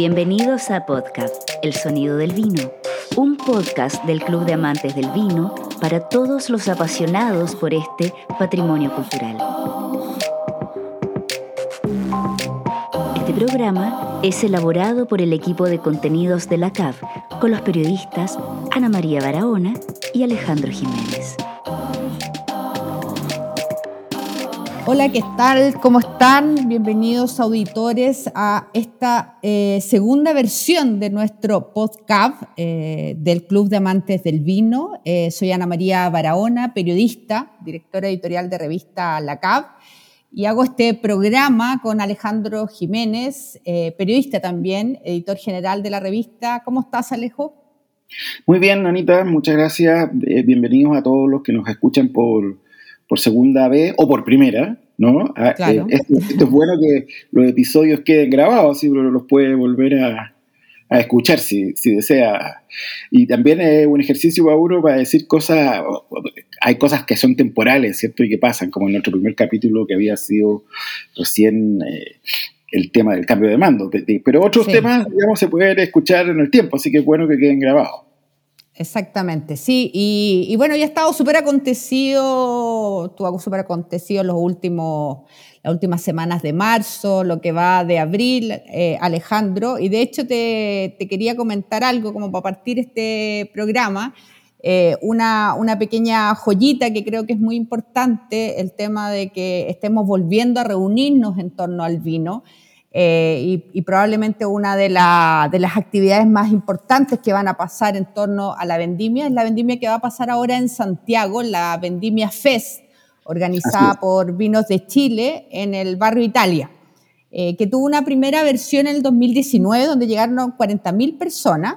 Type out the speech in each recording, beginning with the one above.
Bienvenidos a Podcast, El Sonido del Vino, un podcast del Club de Amantes del Vino para todos los apasionados por este patrimonio cultural. Este programa es elaborado por el equipo de contenidos de la CAV con los periodistas Ana María Barahona y Alejandro Jiménez. Hola, ¿qué tal? ¿Cómo están? Bienvenidos auditores a esta eh, segunda versión de nuestro podcast eh, del Club de Amantes del Vino. Eh, soy Ana María Barahona, periodista, directora editorial de revista La CAV, y hago este programa con Alejandro Jiménez, periodista también, editor general de la revista. ¿Cómo estás, Alejo? Muy bien, Anita, muchas gracias. bienvenidos a todos los que nos escuchan por por segunda vez o por primera, ¿no? Ah, eh, esto, es bueno que los episodios queden grabados, así uno los puede volver a, escuchar si, desea. Y también es un ejercicio para uno para decir cosas, hay cosas que son temporales, ¿cierto? Y que pasan, como en nuestro primer capítulo que había sido recién eh, el tema del cambio de mando. Pero otros temas, digamos, se pueden escuchar en el tiempo, así que es bueno que queden grabados. Exactamente, sí. Y, bueno, ya ha estado súper acontecido, tuvo súper acontecido los últimos, las últimas semanas de marzo, lo que va de abril, eh, Alejandro. Y de hecho te, quería comentar algo como para partir este programa. Eh, una, una, pequeña joyita que creo que es muy importante, el tema de que estemos volviendo a reunirnos en torno al vino. Eh, y, probablemente una de, de, las actividades más importantes que van a pasar en torno a la vendimia es la vendimia que va a pasar ahora en Santiago, la vendimia FES, organizada por Vinos de Chile en el barrio Italia, eh, que tuvo una primera versión en el 2019 donde llegaron 40.000 personas.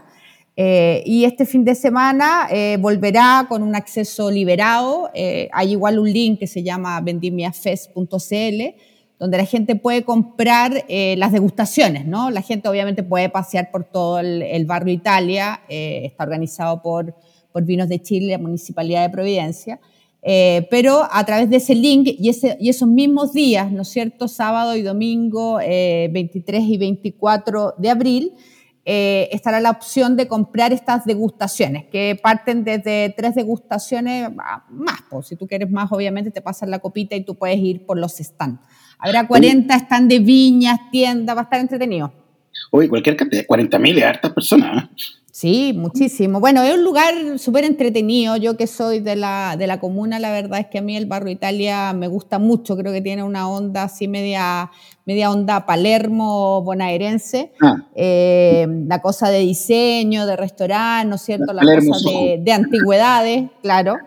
Eh, y este fin de semana volverá con un acceso liberado. hay igual un link que se llama vendimiafest.cl donde la gente puede comprar eh, las degustaciones, ¿no? La gente obviamente puede pasear por todo el, barrio Italia, eh, está organizado por, por Vinos de Chile, la Municipalidad de Providencia, eh, pero a través de ese link y, ese, y, esos mismos días, ¿no es cierto?, sábado y domingo, 23 y 24 de abril, estará la opción de comprar estas degustaciones, que parten desde tres degustaciones más, pues, si tú quieres más, obviamente te pasan la copita y tú puedes ir por los stands. Habrá 40 están de viñas, tiendas, va a estar entretenido. Oye, cualquier cantidad, 40.000 de hartas personas. ¿eh? Sí, muchísimo. Bueno, es un lugar súper entretenido. Yo que soy de la, de la comuna, la verdad es que a mí el barrio Italia me gusta mucho. Creo que tiene una onda así media, media onda Palermo bonaerense. Ah. Eh, la cosa de diseño, de restaurante, ¿no es cierto? La cosa de, de antigüedades, claro.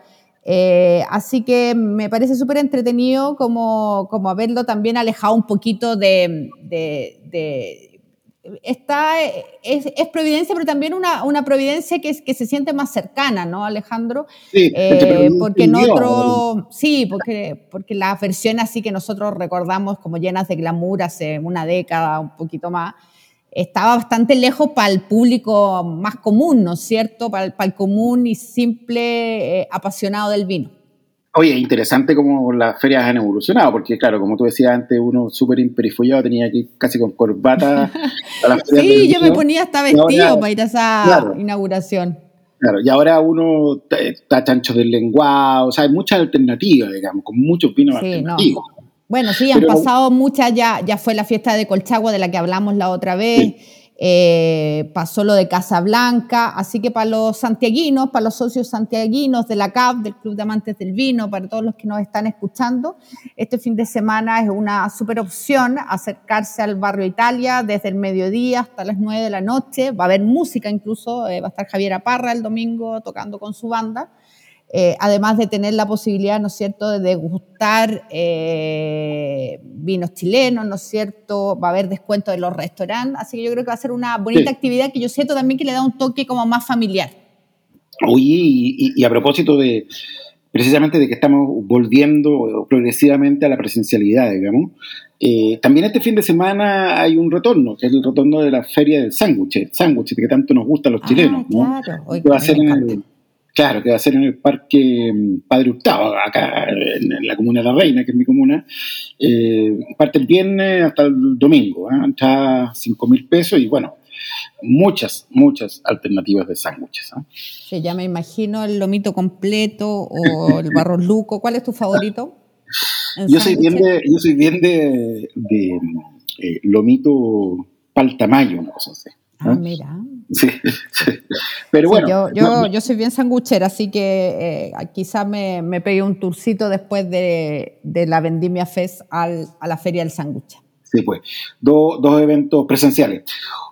Eh, así que me parece súper entretenido como, como, haberlo también alejado un poquito de... de, está, es, es, providencia, pero también una, una providencia que, que, se siente más cercana, ¿no, Alejandro? Sí, eh, porque en otro, sí, porque, porque las versiones así que nosotros recordamos como llenas de glamour hace una década, un poquito más, estaba bastante lejos para el público más común, ¿no es cierto? Para el, común y simple eh, apasionado del vino. Oye, interesante cómo las ferias han evolucionado, porque claro, como tú decías antes, uno súper imperifollado tenía que ir casi con corbata a las ferias Sí, yo me ponía hasta vestido para ir a esa inauguración. Claro, y ahora uno está chancho del lenguado, o sea, hay muchas alternativas, digamos, con muchos vinos alternativos. Bueno, sí, han pasado muchas, ya, ya fue la fiesta de Colchagua de la que hablamos la otra vez, eh, pasó lo de Casablanca, así que para los santiaguinos, para los socios santiaguinos de la CAP, del Club de Amantes del Vino, para todos los que nos están escuchando, este fin de semana es una super opción acercarse al barrio Italia desde el mediodía hasta las 9 de la noche, va a haber música incluso, eh, va a estar Javier Aparra el domingo tocando con su banda. Eh, además de tener la posibilidad, ¿no es cierto?, de degustar eh, vinos chilenos, ¿no es cierto?, va a haber descuento de los restaurantes, así que yo creo que va a ser una bonita actividad que yo siento también que le da un toque como más familiar. Oye, y, a propósito de, precisamente de que estamos volviendo progresivamente a la presencialidad, digamos, eh, también este fin de semana hay un retorno, que es el retorno de la feria del sándwich, sándwich que tanto nos gusta a los ah, chilenos, ¿no? Claro. va a ser en el, Claro, que va a ser en el Parque mm, Padre Hurtado, acá en la comuna de La Reina, que es mi comuna. Eh, parte el viernes hasta el domingo, ¿eh? está 5 mil pesos y bueno, muchas, muchas alternativas de sándwiches. Sí, ya me imagino el lomito completo o el barro luco. ¿Cuál es tu favorito? Yo soy, bien de, yo soy bien de, eh, lomito paltamayo, una cosa así. Ah, mira. Sí, Pero bueno. yo, yo, yo, soy bien sanguchera, así que eh, quizás me, me, pegué un turcito después de, de la Vendimia Fest al, a la Feria del Sanguche. Sí, pues, dos eventos presenciales.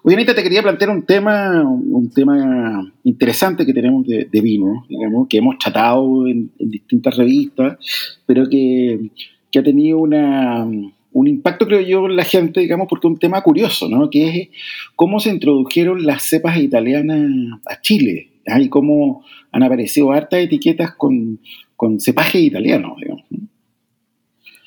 Hoy, Anita, te quería plantear un tema, un tema interesante que tenemos de, vino, digamos, que hemos tratado en, en distintas revistas, pero que, que ha tenido una, un impacto, creo yo, en la gente, digamos, porque un tema curioso, ¿no? Que es cómo se introdujeron las cepas italianas a Chile, ¿ah? y cómo han aparecido hartas etiquetas con, con cepajes italianos, digamos.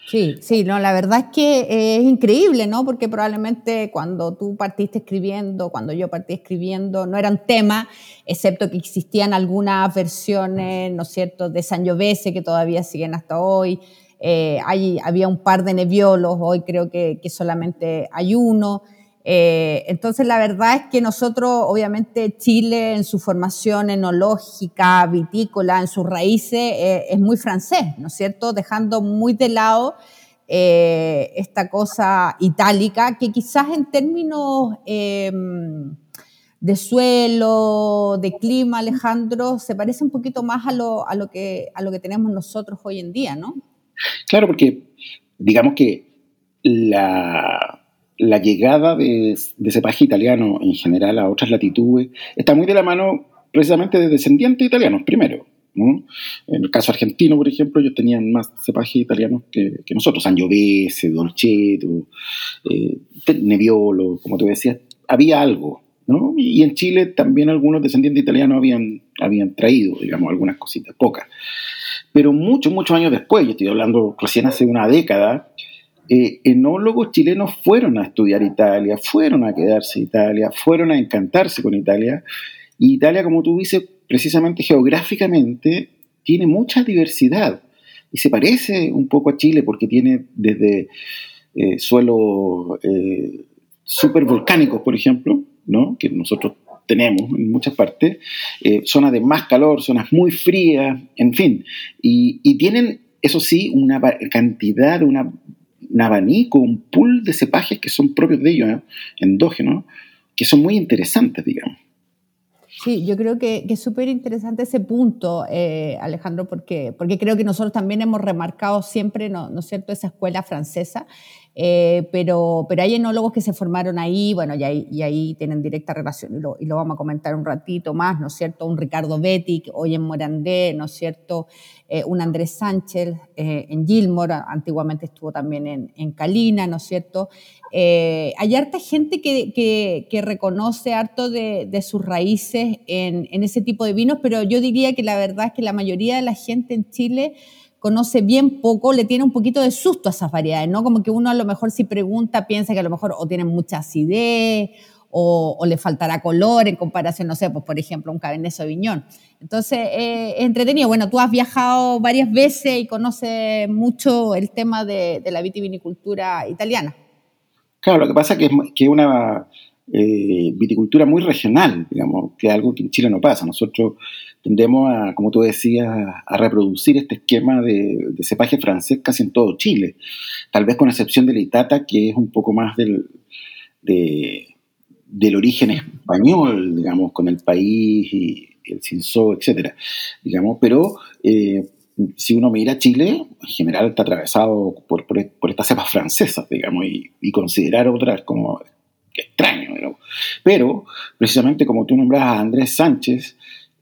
Sí, sí, no, la verdad es que eh, es increíble, ¿no? Porque probablemente cuando tú partiste escribiendo, cuando yo partí escribiendo, no eran tema, excepto que existían algunas versiones, ¿no es cierto?, de Sangiovese que todavía siguen hasta hoy, eh, había un par de neviolos, hoy creo que, solamente hay uno. Eh, entonces, la verdad es que nosotros, obviamente, Chile en su formación enológica, vitícola, en sus raíces, eh, es muy francés, ¿no es cierto? Dejando muy de lado esta cosa itálica, que quizás en términos em, de suelo, de clima, Alejandro, se parece un poquito más a lo, a lo, que, a lo que tenemos nosotros hoy en día, ¿no? Claro, porque digamos que la, llegada de, ese paje italiano en general a otras latitudes está muy de la mano precisamente de descendientes italianos, primero. En el caso argentino, por ejemplo, ellos tenían más cepajes italianos que, nosotros, Sangiovese, Dolcetto, eh, Nebbiolo, como tú decías, había algo, ¿no? Y en Chile también algunos descendientes italianos habían, habían traído, digamos, algunas cositas, pocas. Pero muchos, muchos años después, yo estoy hablando recién hace una década, eh, enólogos chilenos fueron a estudiar Italia, fueron a quedarse en Italia, fueron a encantarse con Italia. Y Italia, como tú dices, precisamente geográficamente, tiene mucha diversidad. Y se parece un poco a Chile porque tiene desde eh, suelos eh, supervolcánicos, por ejemplo, ¿no? que nosotros tenemos en muchas partes, eh, zonas de más calor, zonas muy frías, en fin, y, tienen, eso sí, una cantidad, una, un abanico, un pool de cepajes que son propios de ellos, ¿eh? endógenos, que son muy interesantes, digamos. Sí, yo creo que, es súper interesante ese punto, eh, Alejandro, porque, porque creo que nosotros también hemos remarcado siempre, ¿no, ¿no cierto?, esa escuela francesa eh, pero, pero hay enólogos que se formaron ahí, bueno, y ahí, y ahí tienen directa relación, y lo, y lo, vamos a comentar un ratito más, ¿no es cierto? Un Ricardo Betic, hoy en Morandé, ¿no es cierto? Eh, un Andrés Sánchez eh, en Gilmore, antiguamente estuvo también en, en Calina, ¿no es cierto? hay harta gente que, que, que reconoce harto de, de sus raíces en, en ese tipo de vinos, pero yo diría que la verdad es que la mayoría de la gente en Chile conoce bien poco, le tiene un poquito de susto a esas variedades, ¿no? Como que uno a lo mejor si pregunta piensa que a lo mejor o tienen mucha acidez o, le faltará color en comparación, no sé, pues por ejemplo un Cabernet Sauvignon. Entonces, eh, es entretenido. Bueno, tú has viajado varias veces y conoces mucho el tema de, la vitivinicultura italiana. Claro, lo que pasa es que es, una eh, viticultura muy regional, digamos, que es algo que en Chile no pasa. Nosotros tendemos a, como tú decías, a reproducir este esquema de, cepaje francés casi en todo Chile, tal vez con excepción de la Itata, que es un poco más del, del origen español, digamos, con el país y el Cinzó, etcétera, digamos, pero eh, si uno mira Chile, en general está atravesado por, por, estas cepas francesas, digamos, y, y considerar otras como extraño, pero precisamente como tú nombras a Andrés Sánchez,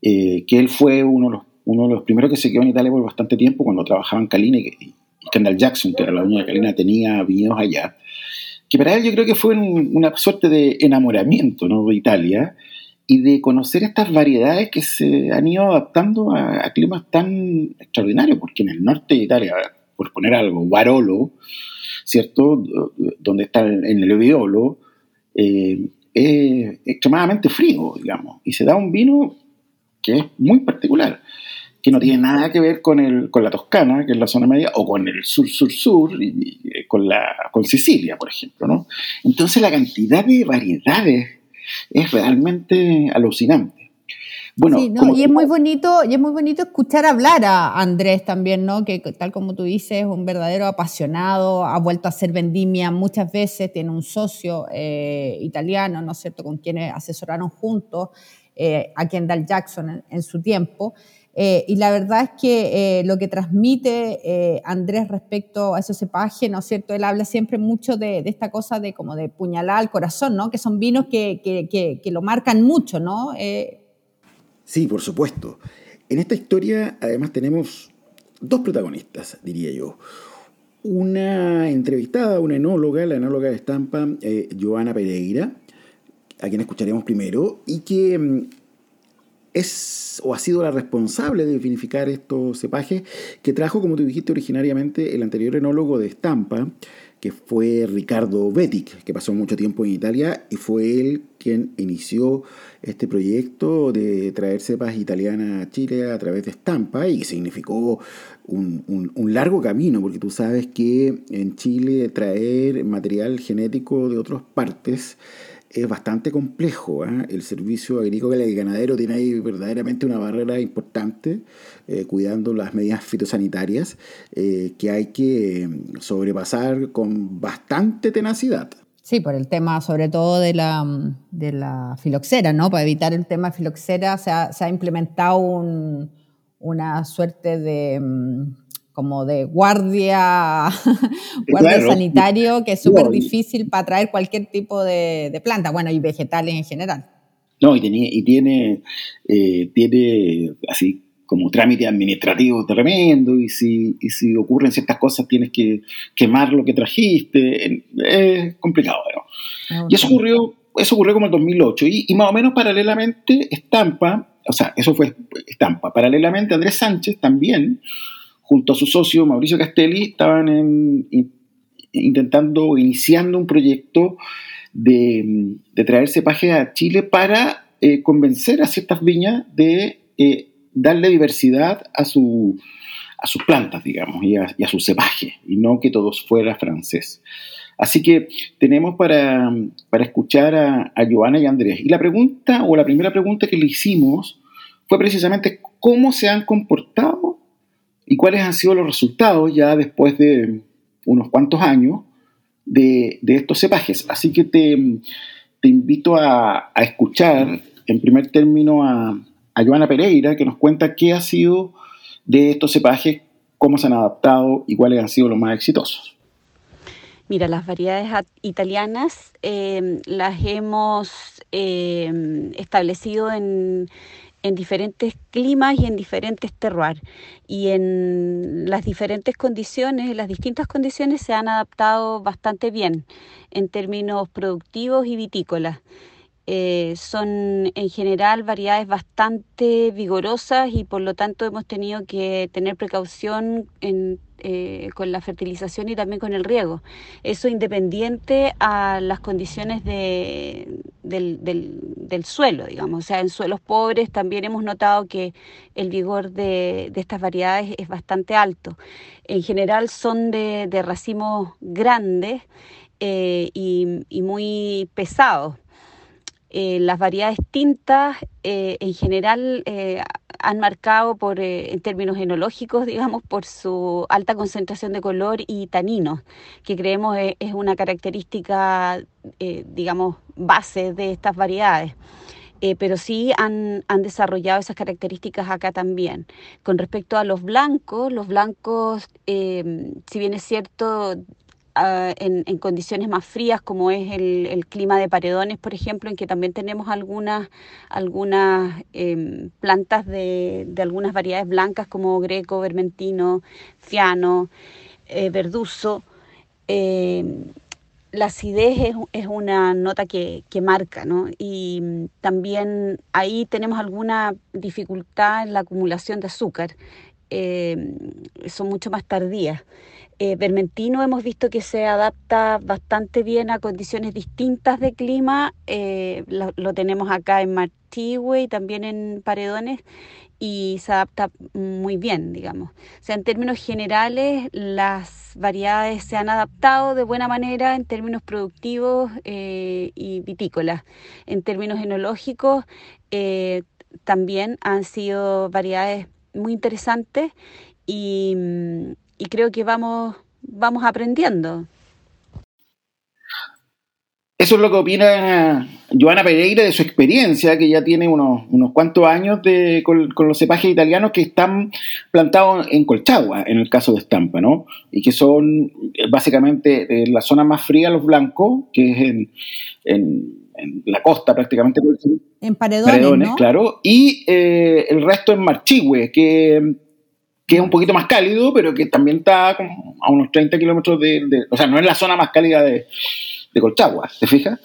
eh, que él fue uno de, los, uno de los primeros que se quedó en Italia por bastante tiempo cuando trabajaba en Calina y, Kendall Jackson, que era la dueña de Calina, tenía viñedos allá, que para él yo creo que fue una suerte de enamoramiento ¿no? de Italia y de conocer estas variedades que se han ido adaptando a, climas tan extraordinarios, porque en el norte de Italia, por poner algo, Barolo, ¿cierto? Donde está en el Eviolo, eh, es extremadamente frío, digamos, y se da un vino que es muy particular, que no tiene nada que ver con, el, con la Toscana, que es la zona media, o con el sur-sur-sur, y, con, la, con Sicilia, por ejemplo. ¿no? Entonces la cantidad de variedades es realmente alucinante. Bueno, y es muy bonito, y es muy bonito escuchar hablar a Andrés también, ¿no? Que tal como tú dices, es un verdadero apasionado, ha vuelto a hacer vendimia muchas veces, tiene un socio eh, italiano, ¿no es cierto?, con quienes asesoraron juntos eh, a Kendall Jackson en, su tiempo. Eh, y la verdad es que lo que transmite Andrés respecto a ese cepaje, ¿no es cierto? Él habla siempre mucho de, esta cosa de como de puñalada al corazón, ¿no? Que son vinos que, que, que, lo marcan mucho, ¿no? Sí, por supuesto. En esta historia además tenemos dos protagonistas, diría yo. Una entrevistada, una enóloga, la enóloga de estampa, eh, Joana Pereira, a quien escucharemos primero, y que mm, es o ha sido la responsable de vinificar estos cepajes que trajo, como tú dijiste originariamente, el anterior enólogo de estampa, que fue Ricardo Betic, que pasó mucho tiempo en Italia y fue él quien inició este proyecto de traer cepas italianas a Chile a través de estampa y significó un, largo camino, porque tú sabes que en Chile traer material genético de otras partes es bastante complejo. ¿ah? El servicio agrícola y ganadero tiene ahí verdaderamente una barrera importante, eh, cuidando las medidas fitosanitarias, eh, que hay que mm, sobrepasar con bastante tenacidad. Sí, por el tema sobre todo de la, mm, de la filoxera, ¿no? Para evitar el tema filoxera se ha, se ha implementado una suerte de mm, como de guardia, guardia sanitario, que es súper difícil para traer cualquier tipo de, planta, bueno, y vegetales en general. No, y, tiene, y tiene, eh, tiene así como trámite administrativo tremendo, y si, y si ocurren ciertas cosas tienes que quemar lo que trajiste, es complicado. Ah, y eso ocurrió, eso ocurrió como en 2008, y, y más o menos paralelamente Estampa, o sea, eso fue Estampa, paralelamente Andrés Sánchez también junto a su socio Mauricio Castelli, estaban intentando, iniciando un proyecto de, traer cepaje a Chile para eh, convencer a ciertas viñas de eh, darle diversidad a, su, a sus plantas, digamos, y a, su cepaje, y no que todos fuera francés. Así que tenemos para, escuchar a, a Joana y Andrés. Y la pregunta, o la primera pregunta que le hicimos, fue precisamente cómo se han comportado y cuáles han sido los resultados ya después de unos cuantos años de, estos cepajes. Así que te, invito a, escuchar en primer término a, a Joana Pereira, que nos cuenta qué ha sido de estos cepajes, cómo se han adaptado y cuáles han sido los más exitosos. Mira, las variedades italianas eh, las hemos eh, establecido en, en diferentes climas y en diferentes terroirs. Y en las diferentes condiciones, las distintas condiciones se han adaptado bastante bien en términos productivos y vitícolas. Eh, son en general variedades bastante vigorosas y por lo tanto hemos tenido que tener precaución eh, con la fertilización y también con el riego. Eso independiente a las condiciones de, del, suelo, digamos. O sea, en suelos pobres también hemos notado que el vigor de, estas variedades es bastante alto. En general son de, racimos grandes eh, y muy pesados eh, las variedades tintas eh, en general eh, han marcado por, en términos enológicos, digamos, por su alta concentración de color y taninos, que creemos es, una característica, digamos, base de estas variedades. pero sí han, han, desarrollado esas características acá también. Con respecto a los blancos, los blancos, si bien es cierto, Ah, en, condiciones más frías como es el, clima de paredones, por ejemplo, en que también tenemos algunas, algunas em, plantas de, algunas variedades blancas como greco, vermentino, fiano, eh, verduso. Em, la acidez es, una nota que, marca, ¿no? Y también ahí tenemos alguna dificultad en la acumulación de azúcar. Em, son mucho más tardías. Eh, Vermentino hemos visto que se adapta bastante bien a condiciones distintas de clima. Eh, lo, tenemos acá en Martigüe y también en Paredones. y se adapta muy bien, digamos. O sea, en términos generales, las variedades se han adaptado de buena manera en términos productivos eh, y vitícolas. En términos enológicos, eh, también han sido variedades muy interesantes y, y creo que vamos, vamos aprendiendo. Eso es lo que opina Joana Pereira de su experiencia, que ya tiene unos, unos cuantos años de, con, los cepajes italianos que están plantados en Colchagua, en el caso de Estampa, ¿no? Y que son eh, básicamente en la zona más fría los blancos, que es en, en, la costa prácticamente. En Paredones, claro. Y eh, el resto en Marchihue, que, que es un poquito más cálido, pero que también está a unos 30 kilómetros de. O sea, no es la zona más cálida de Colchagua, ¿te fijas?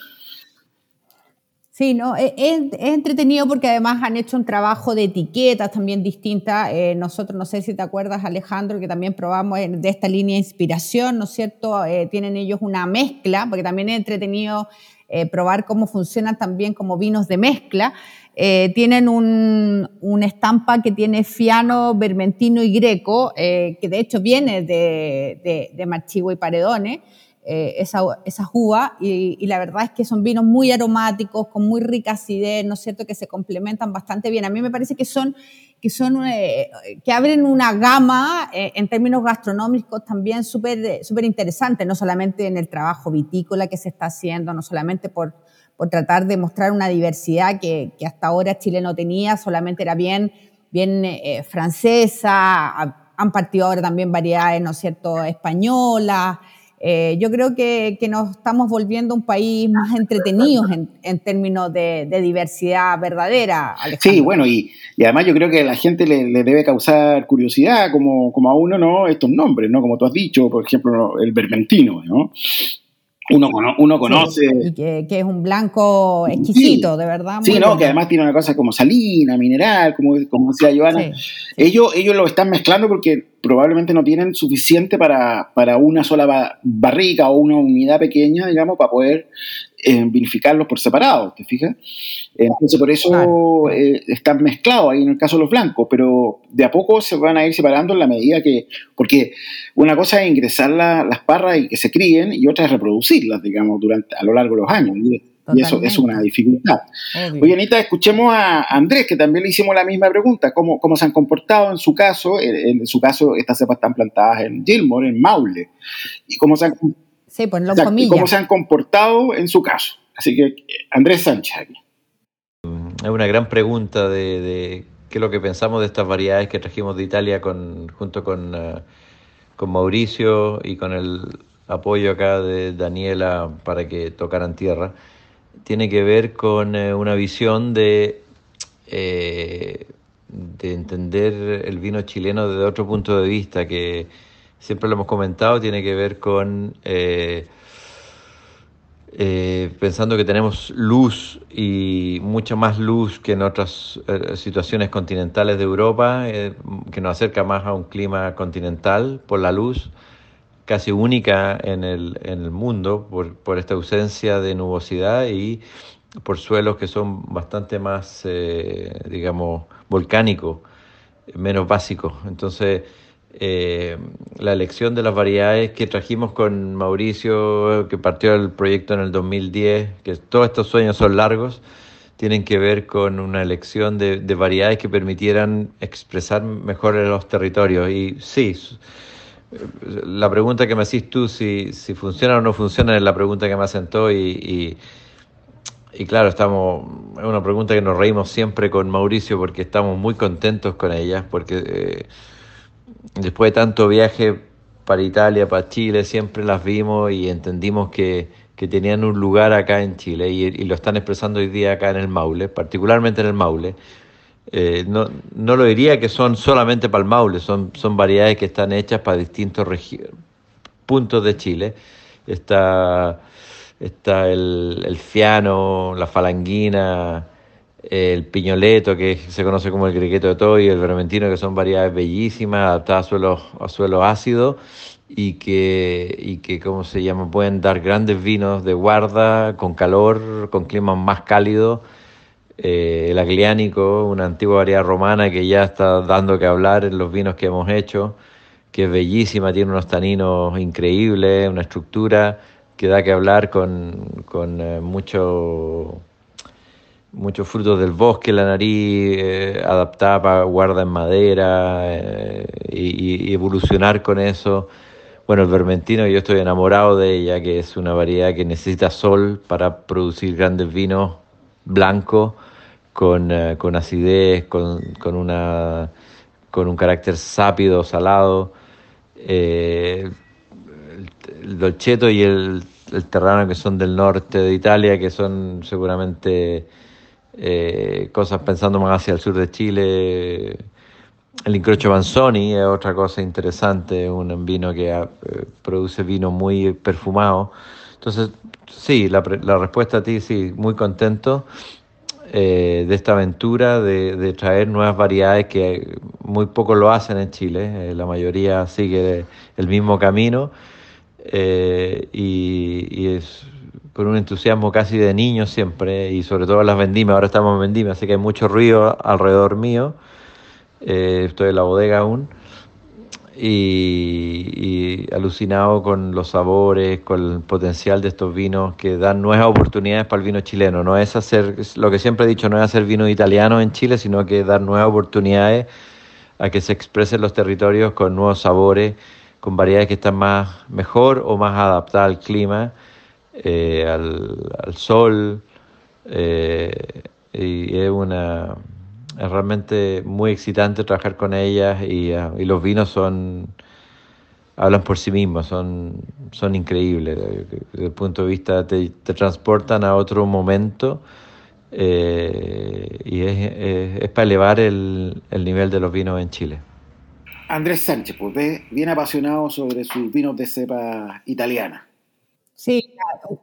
Sí, no, es, entretenido porque además han hecho un trabajo de etiquetas también distintas. Eh, nosotros, no sé si te acuerdas, Alejandro, que también probamos de esta línea de inspiración, ¿no es cierto? Eh, tienen ellos una mezcla, porque también es entretenido eh, probar cómo funcionan también como vinos de mezcla. Tienen un, una estampa que tiene fiano, vermentino y greco, que de hecho viene de, de, de y Paredones. Eh, esa, esa uva y, la verdad es que son vinos muy aromáticos, con muy rica acidez, ¿no es cierto?, que se complementan bastante bien. A mí me parece que son, que, son, eh, que abren una gama eh, en términos gastronómicos también súper interesante, no solamente en el trabajo vitícola que se está haciendo, no solamente por, por tratar de mostrar una diversidad que, que, hasta ahora Chile no tenía, solamente era bien, bien francesa, han partido ahora también variedades, ¿no cierto?, españolas, eh, yo creo que, que, nos estamos volviendo un país más entretenido en, en términos de, diversidad verdadera. Sí, bueno, y, y, además yo creo que a la gente le, le, debe causar curiosidad, como, como a uno, ¿no? Estos nombres, ¿no? Como tú has dicho, por ejemplo, el vermentino, ¿no? Uno, uno conoce. y que, que, es un blanco exquisito, de verdad. sí, no, que además tiene una cosa como salina, mineral, como, como decía Joana. ellos, ellos lo están mezclando porque probablemente no tienen suficiente para, para una sola barrica o una unidad pequeña, digamos, para poder eh, vinificarlos por separado, ¿te fijas? Entonces por eso eh, están mezclados ahí en el caso de los blancos, pero de a poco se van a ir separando en la medida que, porque una cosa es ingresar las parras y que se críen y otra es reproducirlas, digamos, durante, a lo largo de los años. Y eso es una dificultad. Oye, Anita, escuchemos a Andrés, que también le hicimos la misma pregunta. ¿Cómo, cómo se han comportado en su caso? En, su caso, estas cepas están plantadas en Gilmore, en Maule. ¿Y cómo se han, sí, pues cómo se han comportado en su caso? Así que, Andrés Sánchez aquí. Es una gran pregunta de, qué es lo que pensamos de estas variedades que trajimos de Italia con, junto con, uh, con Mauricio y con el apoyo acá de Daniela para que tocaran tierra tiene que ver con eh, una visión de, eh, de entender el vino chileno desde otro punto de vista, que siempre lo hemos comentado, tiene que ver con eh, pensando que tenemos luz y mucha más luz que en otras situaciones continentales de Europa, que nos acerca más a un clima continental por la luz casi única en el, en el mundo por, por, esta ausencia de nubosidad y por suelos que son bastante más, eh, digamos, volcánicos, menos básicos. Entonces, eh, la elección de las variedades que trajimos con Mauricio, que partió el proyecto en el 2010, que todos estos sueños son largos, tienen que ver con una elección de, de variedades que permitieran expresar mejor los territorios. Y sí, la pregunta que me hacís tú, si, si funciona o no funciona, es la pregunta que me asentó y, y, claro, estamos, es una pregunta que nos reímos siempre con Mauricio porque estamos muy contentos con ellas, porque eh, después de tanto viaje para Italia, para Chile, siempre las vimos y entendimos que, que tenían un lugar acá en Chile y, lo están expresando hoy día acá en el Maule, particularmente en el Maule. Eh, no, no lo diría que son solamente para el Maule, son, son variedades que están hechas para distintos puntos de Chile. Está, está el, el fiano, la falanguina, el piñoleto, que se conoce como el criqueto de toy, el vermentino, que son variedades bellísimas, adaptadas a suelos, a suelo ácidos y que, y que, ¿cómo se llama? Pueden dar grandes vinos de guarda, con calor, con climas más cálidos eh, el agliánico, una antigua variedad romana que ya está dando que hablar en los vinos que hemos hecho, que es bellísima, tiene unos taninos increíbles, una estructura que da que hablar con, con eh, mucho muchos frutos del bosque, la nariz eh, adaptada para guarda en madera eh, y, evolucionar con eso. Bueno, el vermentino, yo estoy enamorado de ella, que es una variedad que necesita sol para producir grandes vinos blancos con, eh, con acidez, con, con, una, con un carácter sápido, salado. el, el dolcetto y el, el terrano que son del norte de Italia, que son seguramente eh, cosas pensando más hacia el sur de Chile. El incrocho Manzoni es otra cosa interesante, un vino que eh, produce vino muy perfumado. Entonces, sí, la, respuesta a ti, sí, muy contento eh, de esta aventura de, traer nuevas variedades que muy poco lo hacen en Chile, la mayoría sigue el mismo camino y es con un entusiasmo casi de niño siempre, y sobre todo las vendimas, ahora estamos en así que hay mucho ruido alrededor mío, eh, estoy en la bodega aún, y, alucinado con los sabores, con el potencial de estos vinos que dan nuevas oportunidades para el vino chileno. No es hacer, lo que siempre he dicho, no es hacer vino italiano en Chile, sino que dar nuevas oportunidades a que se expresen los territorios con nuevos sabores, con variedades que están más mejor o más adaptadas al clima eh, al, sol, eh, y es una es realmente muy excitante trabajar con ellas y, ah, los vinos son hablan por sí mismos, son, son increíbles. Desde el punto de vista, te, transportan a otro momento eh, y es, es, para elevar el, el, nivel de los vinos en Chile. Andrés Sánchez, pues bien apasionado sobre sus vinos de cepa italiana. Sí,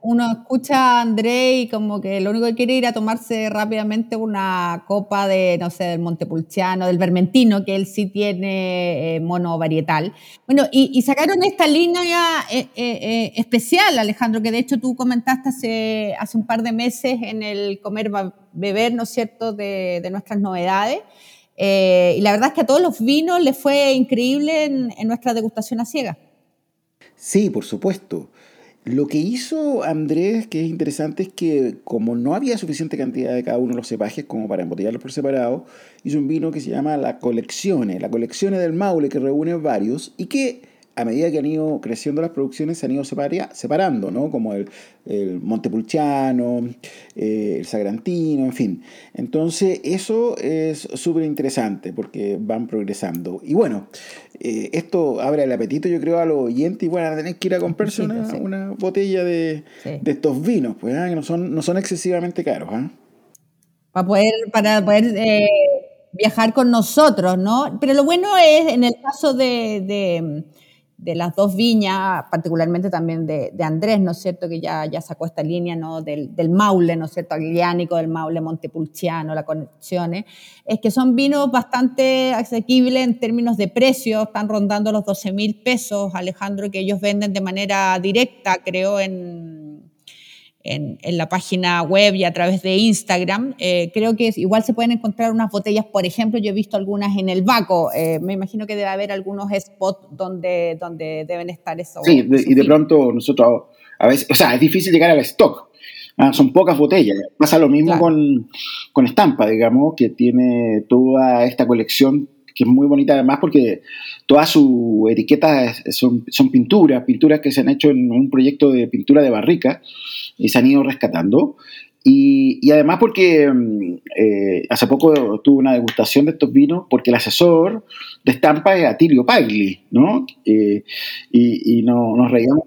uno escucha a André y como que lo único que quiere ir a tomarse rápidamente una copa de, no sé, del Montepulciano, del Vermentino, que él sí tiene eh, mono varietal. Bueno, y, sacaron esta línea eh, eh, especial, Alejandro, que de hecho tú comentaste hace, un par de meses en el Comer Beber, ¿no es cierto?, de, nuestras novedades. y la verdad es que a todos los vinos les fue increíble en nuestra degustación a ciega. Sí, por supuesto. Lo que hizo Andrés, que es interesante, es que como no había suficiente cantidad de cada uno de los cepajes como para embotellarlos por separado, hizo un vino que se llama La Coleccione, la Coleccione del Maule, que reúne varios y que a medida que han ido creciendo las producciones, se han ido separando, ¿no? Como el, Montepulciano, eh, el Sagrantino, en fin. Entonces, eso es súper interesante porque van progresando. Y bueno, eh, esto abre el apetito, yo creo, a los oyentes y bueno, tener que ir a comprarse una, botella de, estos vinos, pues, ¿ah? que no son, no son excesivamente caros. ¿ah? Para poder, para poder eh, viajar con nosotros, ¿no? Pero lo bueno es, en el caso de de las dos viñas, particularmente también de, Andrés, ¿no es cierto?, que ya, ya sacó esta línea ¿no? del, Maule, ¿no es cierto?, agliánico, del Maule Montepulciano, la Conexiones, es que son vinos bastante asequibles en términos de precio, están rondando los 12 mil pesos, Alejandro, que ellos venden de manera directa, creo, en en, la página web y a través de Instagram. Eh, creo que igual se pueden encontrar unas botellas, por ejemplo, yo he visto algunas en el Baco. Eh, me imagino que debe haber algunos spots donde, donde deben estar esos. Sí, y de pronto nosotros a veces, o sea, es difícil llegar al stock. Ah, son pocas botellas. Pasa lo mismo con, con Estampa, digamos, que tiene toda esta colección que es muy bonita además porque todas sus etiquetas son, son pinturas, pinturas que se han hecho en un proyecto de pintura de barrica y se han ido rescatando. Y, y además porque mm, eh, hace poco tuve una degustación de estos vinos porque el asesor de estampa es Atilio Pagli, ¿no? Eh, y, y no, nos reíamos.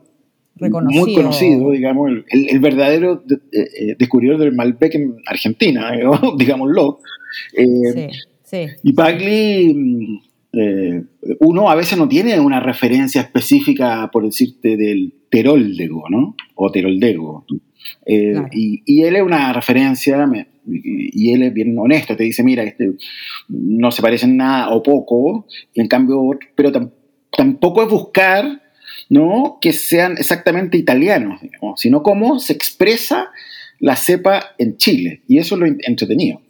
Muy conocido, digamos, el, el, verdadero eh, descubridor del Malbec en Argentina, digámoslo. Sí, sí. Y Pagli mm, eh, uno a veces no tiene una referencia específica, por decirte, del teroldego, ¿no? O teroldego. Eh, y, él es una referencia, y, él es bien honesto, te dice, mira, este, no se parecen nada o poco, y en cambio, pero tampoco es buscar, ¿no? Que sean exactamente italianos, sino cómo se expresa la cepa en Chile. Y eso es lo entretenido.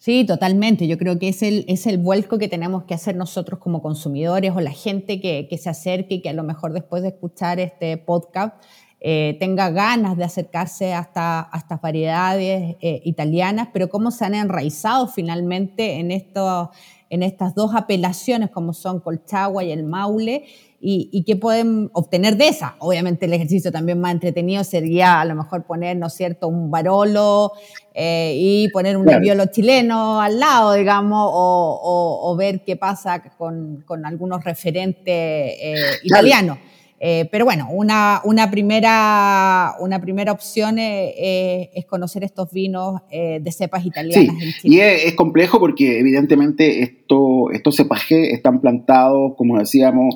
Sí, totalmente. Yo creo que es el, es el vuelco que tenemos que hacer nosotros como consumidores o la gente que, que se acerque y que a lo mejor después de escuchar este podcast eh, tenga ganas de acercarse hasta, a estas variedades eh, italianas, pero cómo se han enraizado finalmente en, esto, en estas dos apelaciones como son Colchagua y el Maule y, qué pueden obtener de esa. Obviamente el ejercicio también más entretenido sería a lo mejor poner, ¿no es cierto?, un Barolo eh, y poner un claro. chileno al lado, digamos, o, ver qué pasa con, algunos referentes eh, italianos. Eh, pero bueno, una, una, primera, una primera opción es conocer estos vinos de cepas italianas. Sí, y es, complejo porque evidentemente esto, estos cepajes están plantados, como decíamos,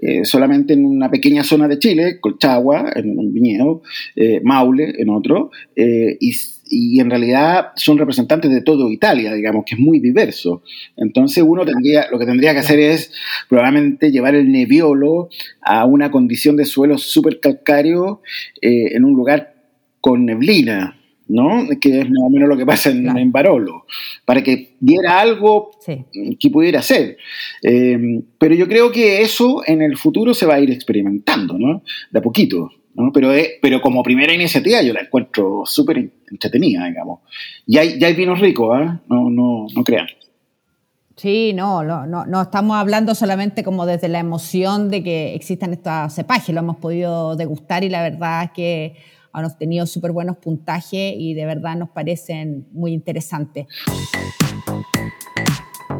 eh, solamente en una pequeña zona de Chile, Colchagua, en un viñedo, eh, Maule, en otro, eh, y, y, en realidad son representantes de todo Italia, digamos, que es muy diverso. Entonces uno tendría, lo que tendría que hacer es probablemente llevar el neviolo a una condición de suelo súper calcáreo en un lugar con neblina, ¿no? Que es más o menos lo que pasa en, Barolo, para que diera algo que pudiera ser. Eh, pero yo creo que eso en el futuro se va a ir experimentando, ¿no? De a poquito. ¿no? Pero, pero como primera iniciativa yo la encuentro súper entretenida, digamos. Y hay, ya hay vinos ricos, ¿eh? No, no, no crean. Sí, no, no, no, no, estamos hablando solamente como desde la emoción de que existan estos cepajes, lo hemos podido degustar y la verdad es que han obtenido súper buenos puntajes y de verdad nos parecen muy interesantes.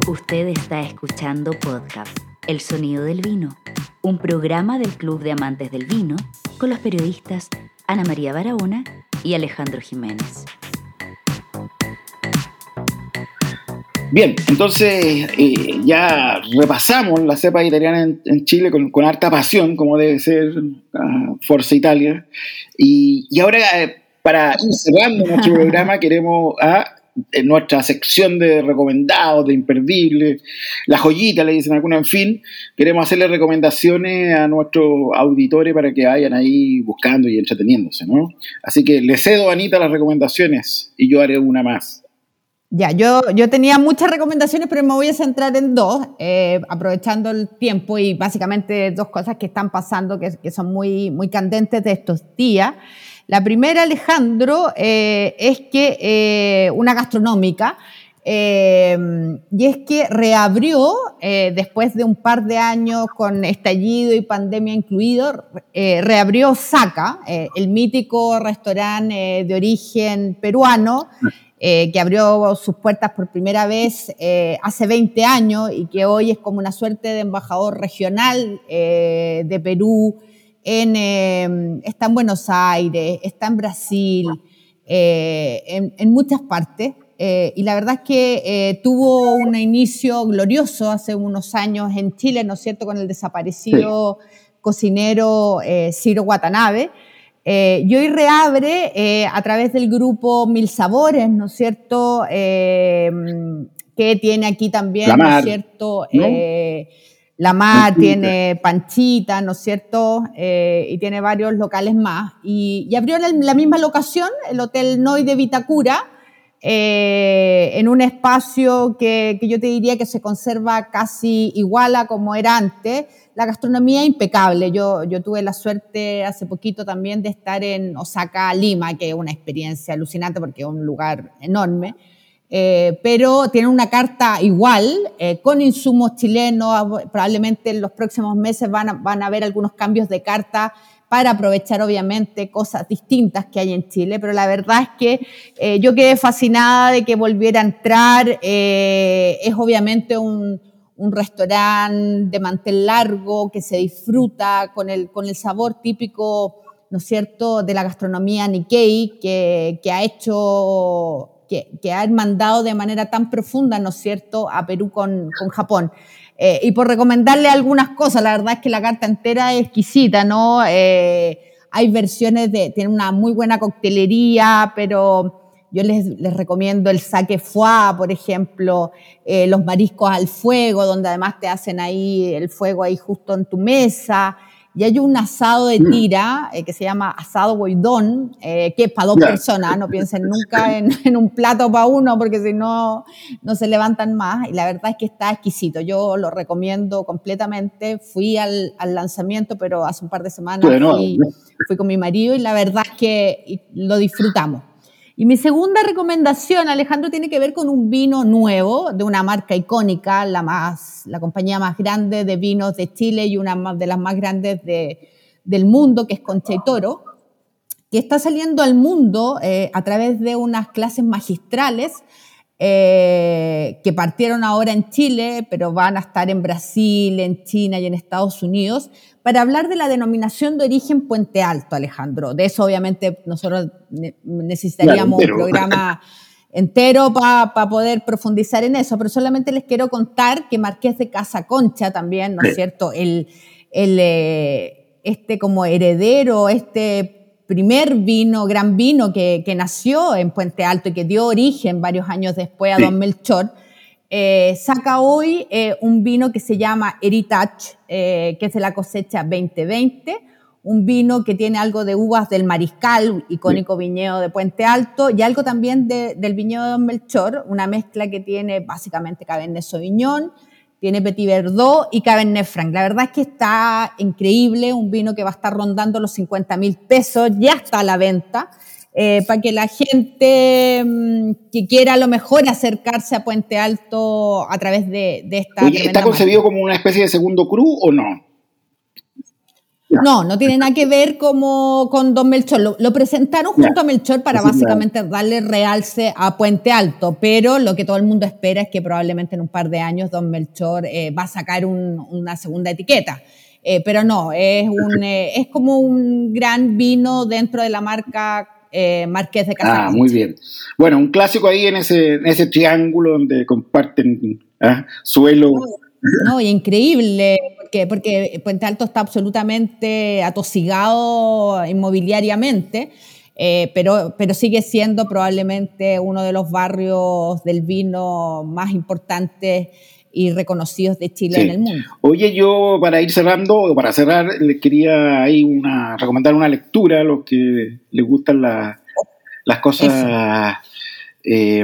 Usted está escuchando podcast El Sonido del Vino, un programa del Club de Amantes del Vino con los periodistas Ana María Barahona y Alejandro Jiménez. Bien, entonces eh, ya repasamos la cepa italiana en, Chile con, harta pasión, como debe ser uh, Forza Italia. Y, ahora, eh, para ir cerrando nuestro programa, queremos a en nuestra sección de recomendados, de imperdibles, la joyita, le dicen alguna, en fin, queremos hacerle recomendaciones a nuestros auditores para que vayan ahí buscando y entreteniéndose, ¿no? Así que le cedo a Anita las recomendaciones y yo haré una más. Ya, yo, yo tenía muchas recomendaciones, pero me voy a centrar en dos, eh, aprovechando el tiempo y básicamente dos cosas que están pasando que, que son muy, muy candentes de estos días. La primera, Alejandro, eh, es que eh, una gastronómica, y es que reabrió, después de un par de años con estallido y pandemia incluido, reabrió Saca, el mítico restaurante de origen peruano, eh, que abrió sus puertas por primera vez eh, hace 20 años y que hoy es como una suerte de embajador regional eh, de Perú. En, está en Buenos Aires, está en Brasil, en, en, muchas partes. y la verdad es que tuvo un inicio glorioso hace unos años en Chile, ¿no es cierto?, con el desaparecido cocinero Ciro Watanabe. Eh, y hoy reabre eh, a través del grupo Mil Sabores, ¿no es cierto? Eh, que tiene aquí también, ¿no es cierto? La Mar tiene Panchita, ¿no es cierto? y tiene varios locales más. Y, abrió en la misma locación, el Hotel Noy de Vitacura, en un espacio que, que, yo te diría que se conserva casi igual a como era antes, la gastronomía impecable. Yo, yo tuve la suerte hace poquito también de estar en Osaka, Lima, que es una experiencia alucinante porque es un lugar enorme. Eh, pero tiene una carta igual, eh, con insumos chilenos. Probablemente en los próximos meses van a, van a haber algunos cambios de carta para aprovechar obviamente cosas distintas que hay en Chile, pero la verdad es que eh, yo quedé fascinada de que volviera a entrar. es obviamente un, un restaurante de mantel largo que se disfruta con el, con el sabor típico, ¿no es cierto?, de la gastronomía Nikkei que, que ha hecho, que, que, ha hermandado de manera tan profunda, ¿no es cierto?, a Perú con, con Japón. Eh, y por recomendarle algunas cosas, la verdad es que la carta entera es exquisita, ¿no? Eh, hay versiones de, tiene una muy buena coctelería, pero yo les, les recomiendo el saque foie, por ejemplo, eh, los mariscos al fuego, donde además te hacen ahí el fuego ahí justo en tu mesa. Y hay un asado de mm. tira eh, que se llama asado boidón, eh, que es para dos personas, no piensen nunca en, un plato para uno porque si no, no se levantan más. Y la verdad es que está exquisito, yo lo recomiendo completamente, fui al, lanzamiento pero hace un par de semanas fui, fui con mi marido y la verdad es que lo disfrutamos. Y mi segunda recomendación, Alejandro, tiene que ver con un vino nuevo de una marca icónica, la, más, la compañía más grande de vinos de Chile y una de las más grandes de, del mundo, que es Concha y Toro, que está saliendo al mundo eh, a través de unas clases magistrales eh, que partieron ahora en Chile, pero van a estar en Brasil, en China y en Estados Unidos, para hablar de la denominación de origen Puente Alto, Alejandro. De eso obviamente nosotros necesitaríamos un programa entero para poder profundizar en eso, pero solamente les quiero contar que Marqués de Casa Concha también, ¿no es cierto? El, el, eh, este como heredero, este primer vino, gran vino que, que, nació en Puente Alto y que dio origen varios años después a Don Melchor, eh, saca hoy eh, un vino que se llama Heritage, eh, que es de la cosecha 2020, un vino que tiene algo de uvas del Mariscal, icónico viñedo de Puente Alto, y algo también del viñedo de Don Melchor, una mezcla que tiene básicamente Cabernet Sauvignon, tiene Petit Verdot y Cabernet Franc. La verdad es que está increíble, un vino que va a estar rondando los 50 mil pesos, ya está a la venta. Eh, para que la gente mm, que quiera a lo mejor acercarse a Puente Alto a través de, esta... Oye, ¿está concebido como una especie de segundo cru o no? No, no tiene nada que ver como con Don Melchor. Lo, presentaron junto a Melchor para básicamente darle realce a Puente Alto, pero lo que todo el mundo espera es que probablemente en un par de años Don Melchor eh, va a sacar una segunda etiqueta. Eh, pero no, es, un, es como un gran vino dentro de la marca eh, Marqués de Casa. Ah, muy bien. Bueno, un clásico ahí en ese, en ese triángulo donde comparten ¿ah? suelo. No, increíble, porque, porque Puente Alto está absolutamente atosigado inmobiliariamente. Eh, pero, pero sigue siendo probablemente uno de los barrios del vino más importantes y reconocidos de Chile en el mundo. Oye, yo para ir cerrando, o para cerrar, les quería ahí una, recomendar una lectura a los que les gustan las cosas eh,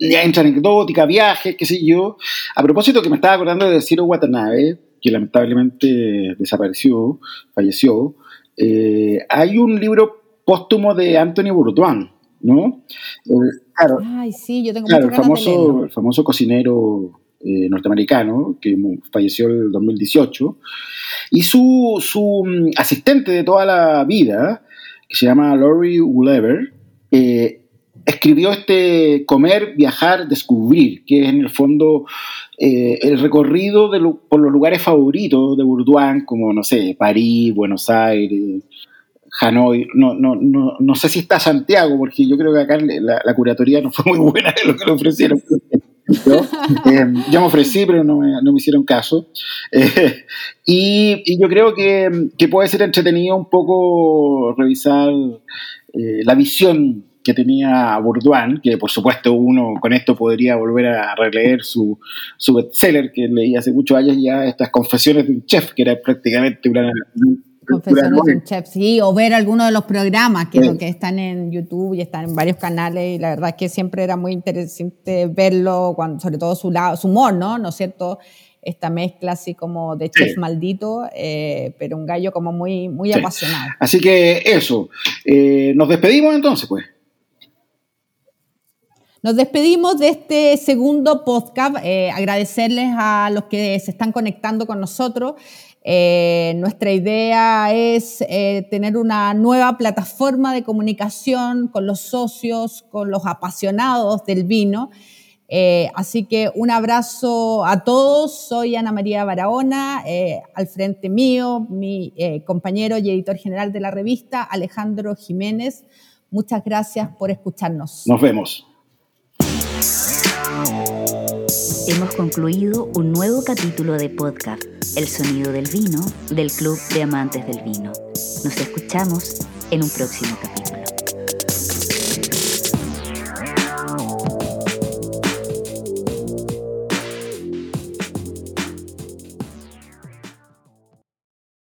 anecdóticas, viajes, qué sé yo. A propósito que me estaba acordando de Ciro Watanabe, que lamentablemente desapareció, falleció, eh, hay un libro póstumo de Anthony Bourdain, ¿no? Eh, claro, Ay, sí, yo tengo claro el, famoso, el famoso cocinero eh, norteamericano que falleció en el 2018, y su, su, mm, asistente de toda la vida, que se llama Laurie Woolever, eh, escribió este Comer, Viajar, Descubrir, que es en el fondo el recorrido de por los lugares favoritos de Bourdain, como, no sé, París, Buenos Aires, Hanoi, no, no, no, no sé si está Santiago, porque yo creo que acá la, curatoría no fue muy buena de lo que le ofrecieron. Eh, yo me ofrecí, pero no me, no me hicieron caso. Eh, y, yo creo que, que, puede ser entretenido un poco revisar eh, la visión que tenía Bourdain, que por supuesto uno con esto podría volver a releer su, su bestseller que leí hace muchos años ya, estas confesiones de un chef, que era prácticamente una, Confesiones de un chef, sí, o ver algunos de los programas que, que están en YouTube y están en varios canales y la verdad es que siempre era muy interesante verlo, cuando, sobre todo su, lado, su humor, ¿no? ¿No es cierto? Esta mezcla así como de chef maldito, eh, pero un gallo como muy, muy apasionado. Así que eso, eh, nos despedimos entonces, pues. Nos despedimos de este segundo podcast, eh, agradecerles a los que se están conectando con nosotros. Eh, nuestra idea es eh, tener una nueva plataforma de comunicación con los socios, con los apasionados del vino. Así que un abrazo a todos. Soy Ana María Barahona, al frente mío, mi compañero y editor general de la revista, Alejandro Jiménez. Muchas gracias por escucharnos. Nos vemos hemos concluido un nuevo capítulo de podcast, El sonido del vino, del Club de Amantes del Vino. Nos escuchamos en un próximo capítulo.